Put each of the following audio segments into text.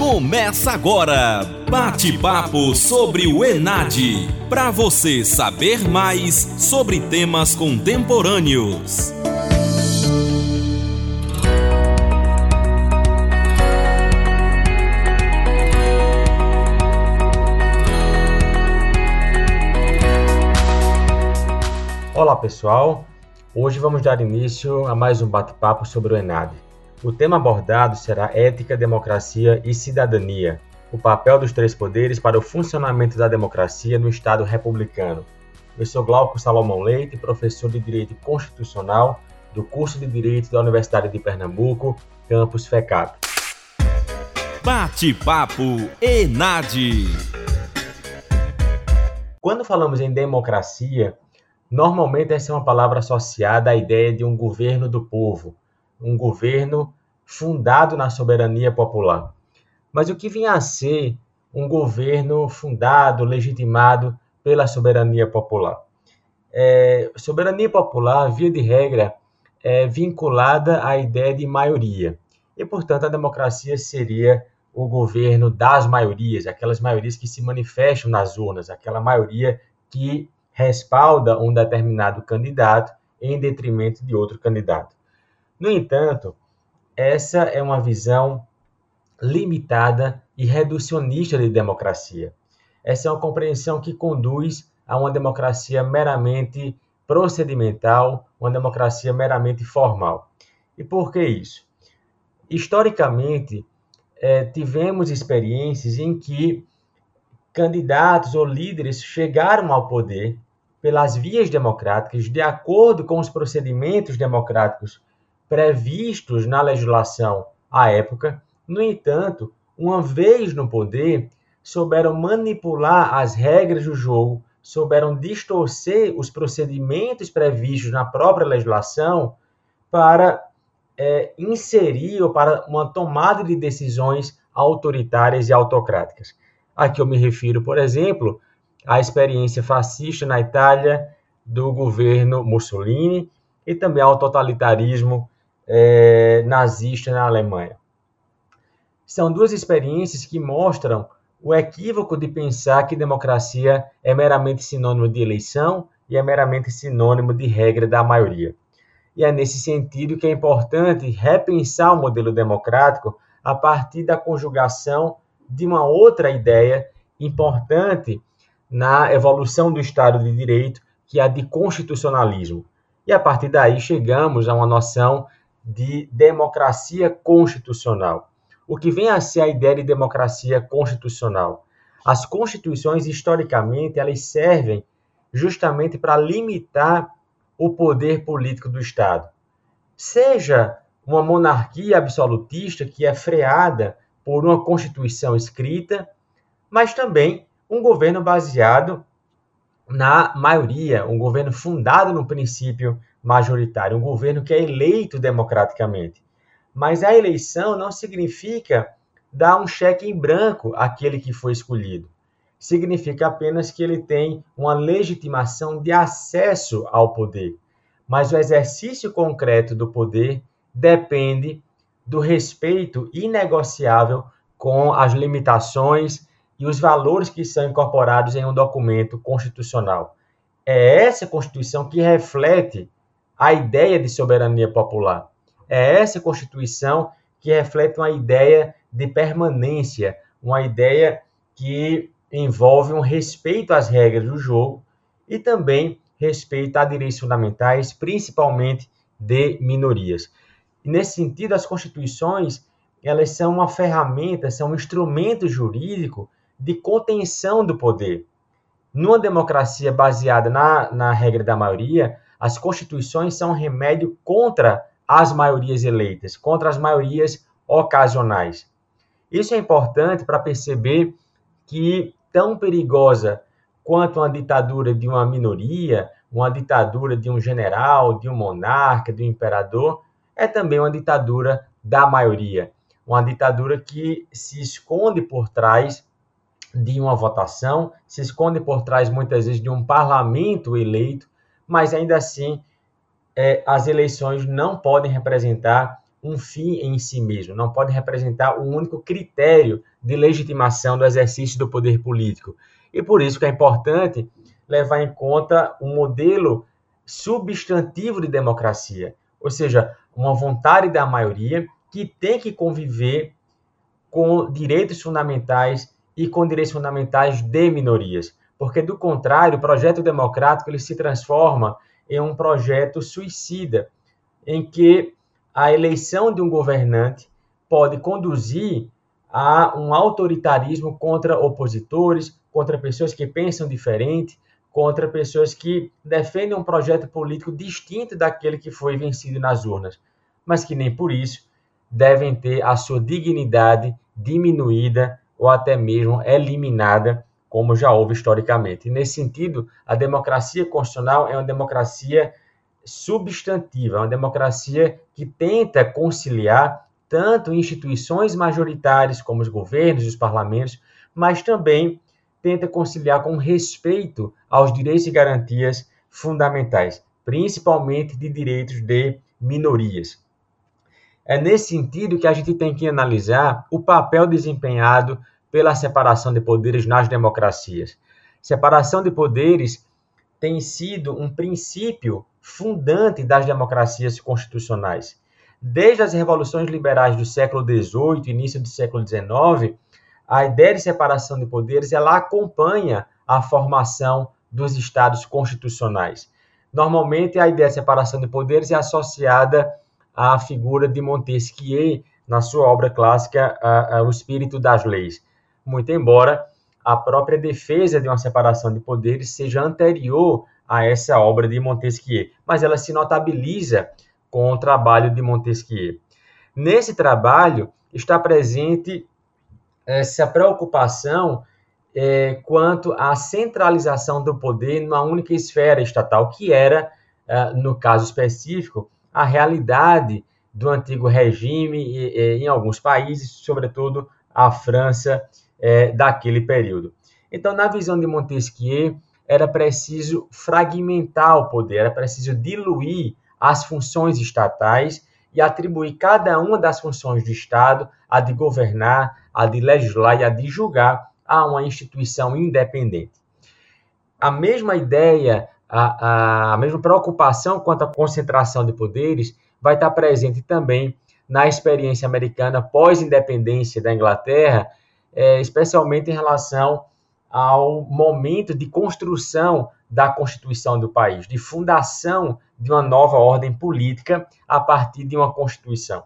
Começa agora, bate-papo sobre o Enad, para você saber mais sobre temas contemporâneos. Olá pessoal, hoje vamos dar início a mais um bate-papo sobre o Enad. O tema abordado será Ética, Democracia e Cidadania, o papel dos três poderes para o funcionamento da democracia no Estado republicano. Eu sou Glauco Salomão Leite, professor de Direito Constitucional do curso de Direito da Universidade de Pernambuco, campus FECAP. Bate-papo ENAD. Quando falamos em democracia, normalmente essa é uma palavra associada à ideia de um governo do povo, um governo fundado na soberania popular. Mas o que vinha a ser um governo fundado, legitimado pela soberania popular? É, soberania popular, via de regra, é vinculada à ideia de maioria. E, portanto, a democracia seria o governo das maiorias, aquelas maiorias que se manifestam nas urnas, aquela maioria que respalda um determinado candidato em detrimento de outro candidato. No entanto, essa é uma visão limitada e reducionista de democracia. Essa é uma compreensão que conduz a uma democracia meramente procedimental, uma democracia meramente formal. E por que isso? Historicamente, eh, tivemos experiências em que candidatos ou líderes chegaram ao poder pelas vias democráticas, de acordo com os procedimentos democráticos previstos na legislação à época. No entanto, uma vez no poder, souberam manipular as regras do jogo, souberam distorcer os procedimentos previstos na própria legislação para é, inserir ou para uma tomada de decisões autoritárias e autocráticas. Aqui eu me refiro, por exemplo, à experiência fascista na Itália do governo Mussolini e também ao totalitarismo é, nazista na Alemanha. São duas experiências que mostram o equívoco de pensar que democracia é meramente sinônimo de eleição e é meramente sinônimo de regra da maioria. E é nesse sentido que é importante repensar o modelo democrático a partir da conjugação de uma outra ideia importante na evolução do Estado de Direito, que é a de constitucionalismo. E a partir daí chegamos a uma noção de democracia constitucional. O que vem a ser a ideia de democracia constitucional? As constituições, historicamente, elas servem justamente para limitar o poder político do Estado. Seja uma monarquia absolutista que é freada por uma constituição escrita, mas também um governo baseado na maioria, um governo fundado no princípio majoritário, um governo que é eleito democraticamente. Mas a eleição não significa dar um cheque em branco àquele que foi escolhido. Significa apenas que ele tem uma legitimação de acesso ao poder. Mas o exercício concreto do poder depende do respeito inegociável com as limitações e os valores que são incorporados em um documento constitucional. É essa Constituição que reflete a ideia de soberania popular. É essa Constituição que reflete uma ideia de permanência, uma ideia que envolve um respeito às regras do jogo e também respeito a direitos fundamentais, principalmente de minorias. E nesse sentido, as constituições elas são uma ferramenta, são um instrumento jurídico de contenção do poder. Numa democracia baseada na, na regra da maioria, as constituições são um remédio contra as maiorias eleitas, contra as maiorias ocasionais. Isso é importante para perceber que, tão perigosa quanto uma ditadura de uma minoria, uma ditadura de um general, de um monarca, de um imperador, é também uma ditadura da maioria. Uma ditadura que se esconde por trás de uma votação, se esconde por trás muitas vezes de um parlamento eleito mas ainda assim é, as eleições não podem representar um fim em si mesmo, não pode representar o um único critério de legitimação do exercício do poder político. E por isso que é importante levar em conta um modelo substantivo de democracia, ou seja, uma vontade da maioria que tem que conviver com direitos fundamentais e com direitos fundamentais de minorias, porque do contrário, o projeto democrático ele se transforma em um projeto suicida, em que a eleição de um governante pode conduzir a um autoritarismo contra opositores, contra pessoas que pensam diferente, contra pessoas que defendem um projeto político distinto daquele que foi vencido nas urnas, mas que nem por isso devem ter a sua dignidade diminuída ou até mesmo eliminada, como já houve historicamente. E nesse sentido, a democracia constitucional é uma democracia substantiva, é uma democracia que tenta conciliar tanto instituições majoritárias como os governos e os parlamentos, mas também tenta conciliar com respeito aos direitos e garantias fundamentais, principalmente de direitos de minorias. É nesse sentido que a gente tem que analisar o papel desempenhado pela separação de poderes nas democracias. Separação de poderes tem sido um princípio fundante das democracias constitucionais. Desde as revoluções liberais do século XVIII, início do século XIX, a ideia de separação de poderes ela acompanha a formação dos estados constitucionais. Normalmente, a ideia de separação de poderes é associada à figura de Montesquieu na sua obra clássica O Espírito das Leis. Muito embora a própria defesa de uma separação de poderes seja anterior a essa obra de Montesquieu, mas ela se notabiliza com o trabalho de Montesquieu. Nesse trabalho está presente essa preocupação é, quanto à centralização do poder numa única esfera estatal, que era, é, no caso específico, a realidade do antigo regime em alguns países, sobretudo a França é, daquele período. Então, na visão de Montesquieu, era preciso fragmentar o poder, era preciso diluir as funções estatais e atribuir cada uma das funções do Estado, a de governar, a de legislar e a de julgar, a uma instituição independente. A mesma ideia, a, a, mesma preocupação quanto à concentração de poderes vai estar presente também na experiência americana pós-independência da Inglaterra, é, especialmente em relação ao momento de construção da Constituição do país, de fundação de uma nova ordem política a partir de uma Constituição.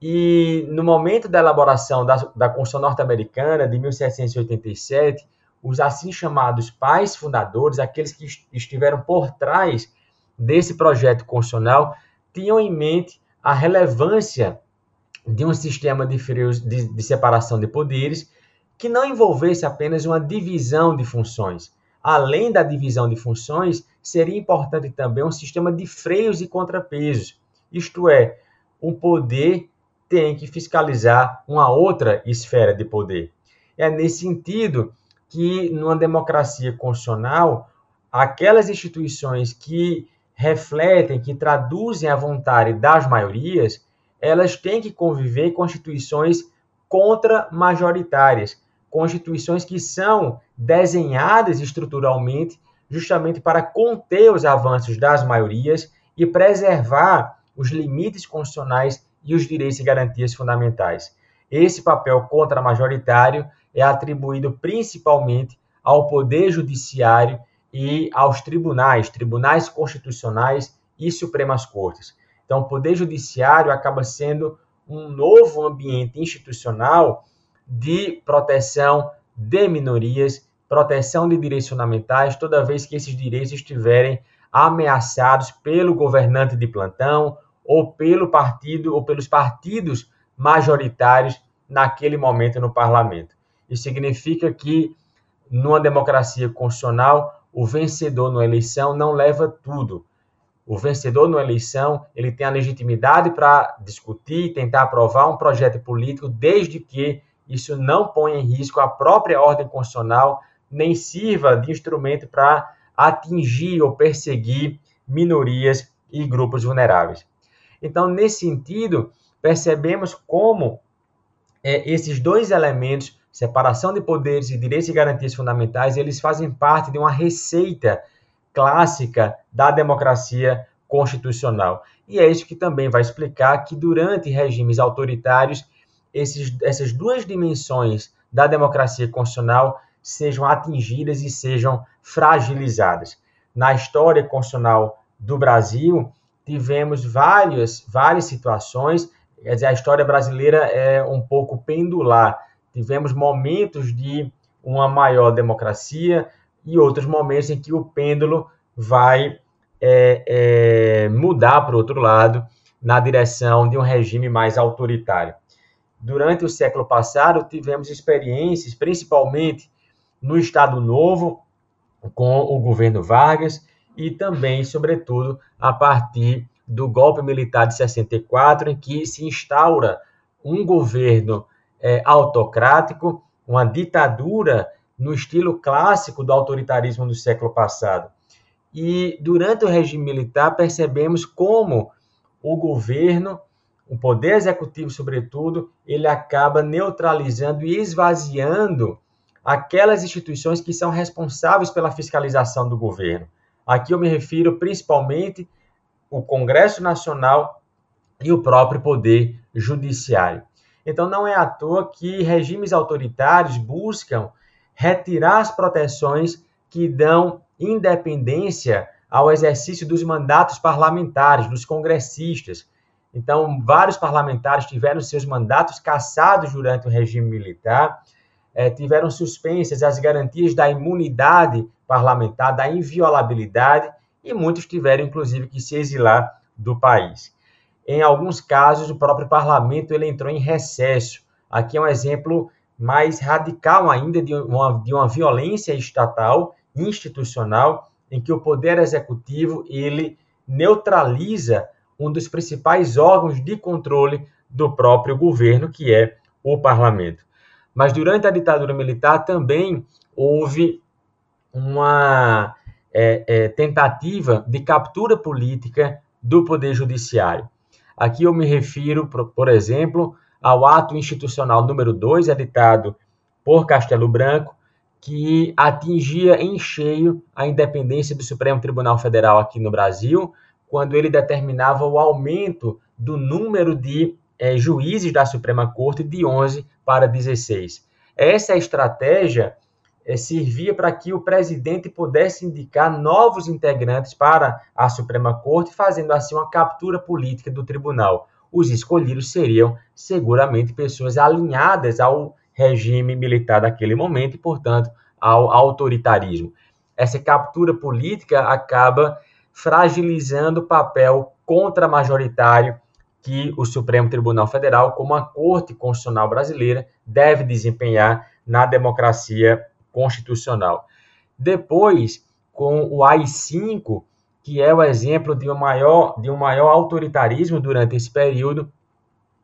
E no momento da elaboração da, da Constituição norte-americana de 1787, os assim chamados pais fundadores, aqueles que estiveram por trás desse projeto constitucional, tinham em mente a relevância de um sistema de, freios, de, de separação de poderes que não envolvesse apenas uma divisão de funções, além da divisão de funções, seria importante também um sistema de freios e contrapesos. Isto é, um poder tem que fiscalizar uma outra esfera de poder. É nesse sentido que, numa democracia constitucional, aquelas instituições que refletem, que traduzem a vontade das maiorias, elas têm que conviver com instituições contra-majoritárias, constituições que são desenhadas estruturalmente justamente para conter os avanços das maiorias e preservar os limites constitucionais e os direitos e garantias fundamentais. Esse papel contra-majoritário é atribuído principalmente ao Poder Judiciário e aos tribunais, tribunais constitucionais e Supremas Cortes. Então, o Poder Judiciário acaba sendo um novo ambiente institucional de proteção de minorias, proteção de direitos fundamentais, toda vez que esses direitos estiverem ameaçados pelo governante de plantão ou pelo partido ou pelos partidos majoritários naquele momento no parlamento. Isso significa que numa democracia constitucional, o vencedor na eleição não leva tudo. O vencedor na eleição, ele tem a legitimidade para discutir, tentar aprovar um projeto político, desde que isso não ponha em risco a própria ordem constitucional, nem sirva de instrumento para atingir ou perseguir minorias e grupos vulneráveis. Então, nesse sentido, percebemos como é, esses dois elementos, separação de poderes e direitos e garantias fundamentais, eles fazem parte de uma receita clássica da democracia constitucional. E é isso que também vai explicar que durante regimes autoritários, esses, essas duas dimensões da democracia constitucional sejam atingidas e sejam fragilizadas. Na história constitucional do Brasil, tivemos várias, várias situações, quer dizer, a história brasileira é um pouco pendular. Tivemos momentos de uma maior democracia e outros momentos em que o pêndulo vai é, é, mudar para o outro lado, na direção de um regime mais autoritário. Durante o século passado, tivemos experiências, principalmente no Estado Novo, com o governo Vargas, e também, sobretudo, a partir do golpe militar de 64, em que se instaura um governo é, autocrático, uma ditadura no estilo clássico do autoritarismo do século passado. E durante o regime militar, percebemos como o governo, o poder executivo, sobretudo, ele acaba neutralizando e esvaziando aquelas instituições que são responsáveis pela fiscalização do governo. Aqui eu me refiro principalmente o Congresso Nacional e o próprio Poder Judiciário. Então, não é à toa que regimes autoritários buscam retirar as proteções que dão independência ao exercício dos mandatos parlamentares, dos congressistas. Então, vários parlamentares tiveram seus mandatos cassados durante o regime militar é, tiveram suspensas as garantias da imunidade parlamentar, da inviolabilidade, e muitos tiveram, inclusive, que se exilar do país. Em alguns casos, o próprio parlamento ele entrou em recesso. Aqui é um exemplo mais radical ainda de uma, de uma violência estatal, institucional, em que o poder executivo ele neutraliza um dos principais órgãos de controle do próprio governo, que é o parlamento. Mas durante a ditadura militar também houve uma é, é, tentativa de captura política do poder judiciário. Aqui eu me refiro, por, por exemplo, ao ato institucional número 2, editado por Castelo Branco, que atingia em cheio a independência do Supremo Tribunal Federal aqui no Brasil, quando ele determinava o aumento do número de é, juízes da Suprema Corte de 11 para 16. Essa estratégia é, servia para que o presidente pudesse indicar novos integrantes para a Suprema Corte, fazendo assim uma captura política do tribunal. Os escolhidos seriam seguramente pessoas alinhadas ao regime militar daquele momento e, portanto, ao autoritarismo. Essa captura política acaba fragilizando o papel contra-majoritário que o Supremo Tribunal Federal, como a Corte Constitucional Brasileira, deve desempenhar na democracia constitucional. Depois, com o AI-5, que é o exemplo de um maior, de um maior autoritarismo durante esse período,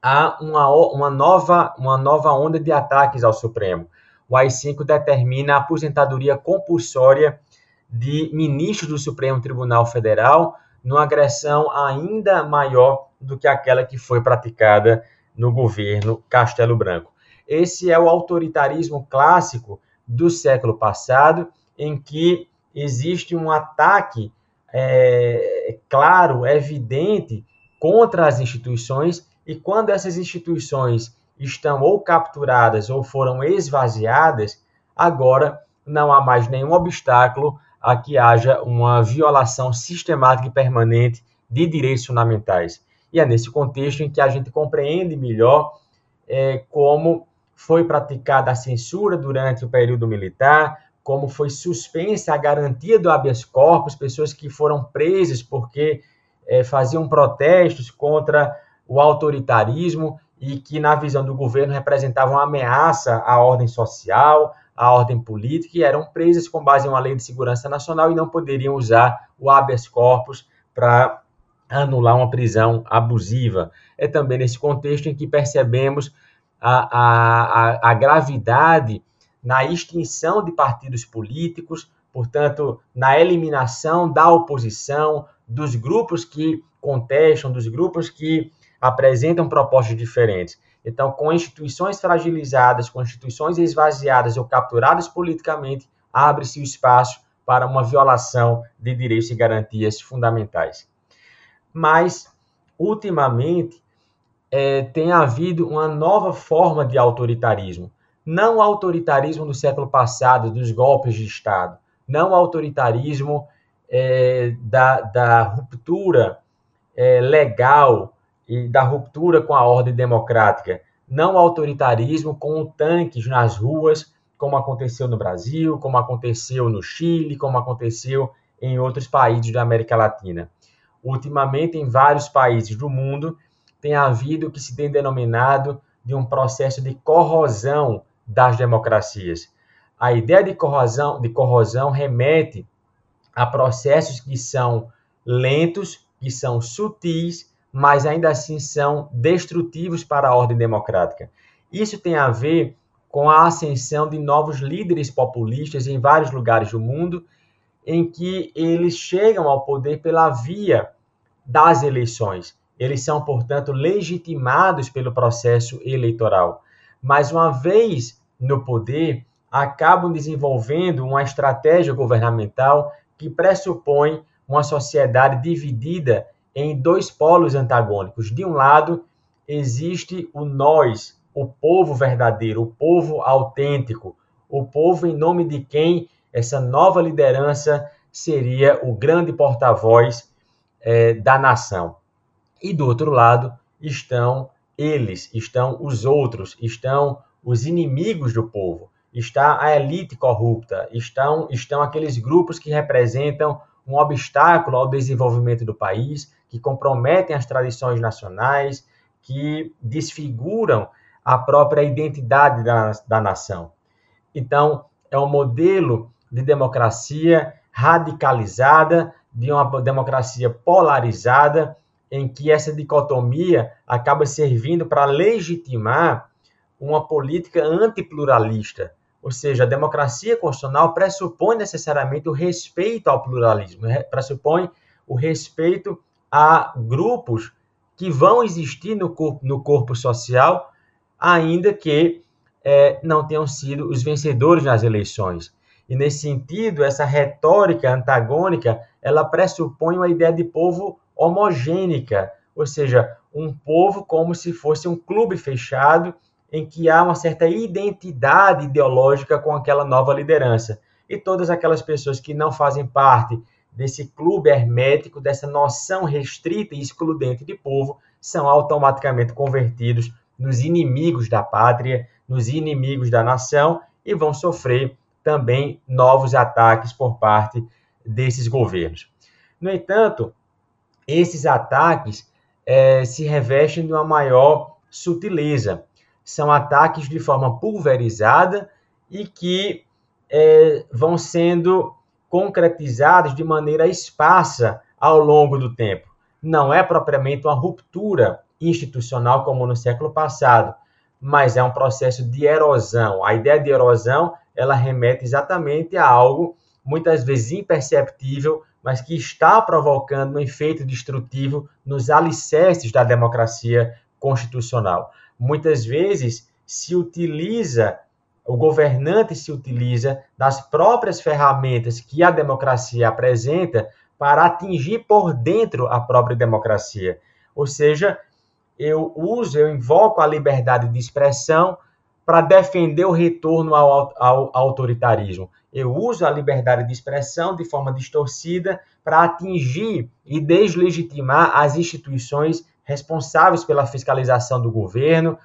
há uma, uma, nova, uma nova onda de ataques ao Supremo. O AI-5 determina a aposentadoria compulsória de ministros do Supremo Tribunal Federal, numa agressão ainda maior do que aquela que foi praticada no governo Castelo Branco. Esse é o autoritarismo clássico do século passado, em que existe um ataque é, claro, evidente contra as instituições, e quando essas instituições estão ou capturadas ou foram esvaziadas, agora não há mais nenhum obstáculo a que haja uma violação sistemática e permanente de direitos fundamentais. E é nesse contexto em que a gente compreende melhor é, como foi praticada a censura durante o período militar, como foi suspensa a garantia do habeas corpus, pessoas que foram presas porque é, faziam protestos contra o autoritarismo e que, na visão do governo, representavam ameaça à ordem social, a ordem política e eram presas com base em uma lei de segurança nacional e não poderiam usar o habeas corpus para anular uma prisão abusiva. É também nesse contexto em que percebemos a, a, a, gravidade na extinção de partidos políticos, portanto, na eliminação da oposição, dos grupos que contestam, dos grupos que apresentam propostas diferentes. Então, com instituições fragilizadas, com instituições esvaziadas ou capturadas politicamente, abre-se o espaço para uma violação de direitos e garantias fundamentais. Mas, ultimamente, é, tem havido uma nova forma de autoritarismo. Não autoritarismo do século passado, dos golpes de Estado, não autoritarismo é, da, da, ruptura é, legal e da ruptura com a ordem democrática, não autoritarismo com tanques nas ruas, como aconteceu no Brasil, como aconteceu no Chile, como aconteceu em outros países da América Latina. Ultimamente, em vários países do mundo, tem havido o que se tem denominado de um processo de corrosão das democracias. A ideia de corrosão, de corrosão remete a processos que são lentos, que são sutis, mas ainda assim são destrutivos para a ordem democrática. Isso tem a ver com a ascensão de novos líderes populistas em vários lugares do mundo, em que eles chegam ao poder pela via das eleições. Eles são, portanto, legitimados pelo processo eleitoral. Mas, uma vez no poder, acabam desenvolvendo uma estratégia governamental que pressupõe uma sociedade dividida em dois polos antagônicos. De um lado, existe o nós, o povo verdadeiro, o povo autêntico, o povo em nome de quem essa nova liderança seria o grande porta-voz é, da nação. E do outro lado estão eles, estão os outros, estão os inimigos do povo, está a elite corrupta, estão, estão aqueles grupos que representam um obstáculo ao desenvolvimento do país, que comprometem as tradições nacionais, que desfiguram a própria identidade da, da nação. Então, é um modelo de democracia radicalizada, de uma democracia polarizada, em que essa dicotomia acaba servindo para legitimar uma política antipluralista. Ou seja, a democracia constitucional pressupõe necessariamente o respeito ao pluralismo, pressupõe o respeito a grupos que vão existir no corpo, no corpo social, ainda que é, não tenham sido os vencedores nas eleições. E nesse sentido, essa retórica antagônica, ela pressupõe uma ideia de povo homogênica, ou seja, um povo como se fosse um clube fechado em que há uma certa identidade ideológica com aquela nova liderança. E todas aquelas pessoas que não fazem parte desse clube hermético, dessa noção restrita e excludente de povo, são automaticamente convertidos nos inimigos da pátria, nos inimigos da nação e vão sofrer também novos ataques por parte desses governos. No entanto, esses ataques é, se revestem de uma maior sutileza. São ataques de forma pulverizada e que é, vão sendo concretizados de maneira esparsa ao longo do tempo. Não é propriamente uma ruptura institucional como no século passado, mas é um processo de erosão. A ideia de erosão ela remete exatamente a algo muitas vezes imperceptível, mas que está provocando um efeito destrutivo nos alicerces da democracia constitucional. Muitas vezes se utiliza, o governante se utiliza das próprias ferramentas que a democracia apresenta para atingir por dentro a própria democracia. Ou seja, eu uso, eu invoco a liberdade de expressão para defender o retorno ao, ao, autoritarismo. Eu uso a liberdade de expressão de forma distorcida para atingir e deslegitimar as instituições responsáveis pela fiscalização do governo,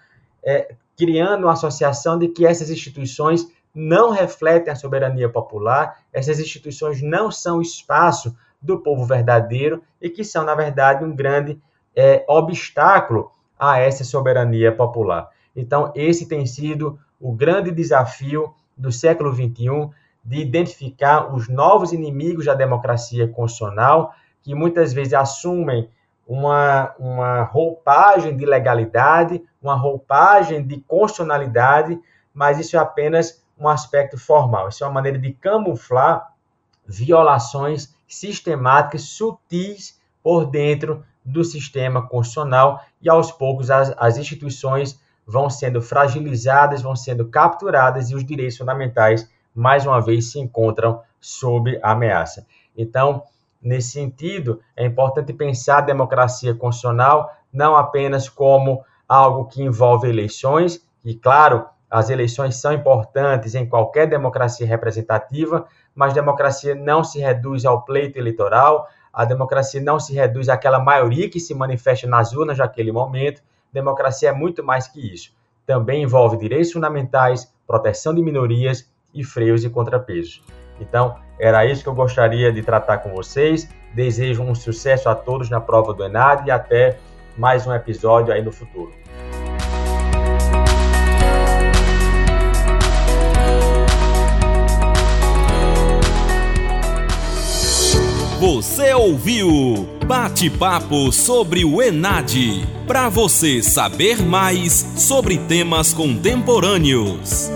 é, criando uma associação de que essas instituições não refletem a soberania popular, essas instituições não são espaço do povo verdadeiro e que são, na verdade, um grande é, obstáculo a essa soberania popular. Então, esse tem sido o grande desafio do século XXI de identificar os novos inimigos da democracia constitucional, que muitas vezes assumem uma, uma roupagem de legalidade, uma roupagem de constitucionalidade, mas isso é apenas um aspecto formal. Isso é uma maneira de camuflar violações sistemáticas, sutis, por dentro do sistema constitucional e aos poucos as, as instituições vão sendo fragilizadas, vão sendo capturadas e os direitos fundamentais mais uma vez se encontram sob ameaça. Então, nesse sentido, é importante pensar a democracia constitucional não apenas como algo que envolve eleições, e claro, as eleições são importantes em qualquer democracia representativa, mas democracia não se reduz ao pleito eleitoral, a democracia não se reduz àquela maioria que se manifesta nas urnas naquele momento. Democracia é muito mais que isso. Também envolve direitos fundamentais, proteção de minorias e freios e contrapesos. Então, era isso que eu gostaria de tratar com vocês. Desejo um sucesso a todos na prova do Enad e até mais um episódio aí no futuro. Você ouviu Bate-papo sobre o Enad. Para você saber mais sobre temas contemporâneos.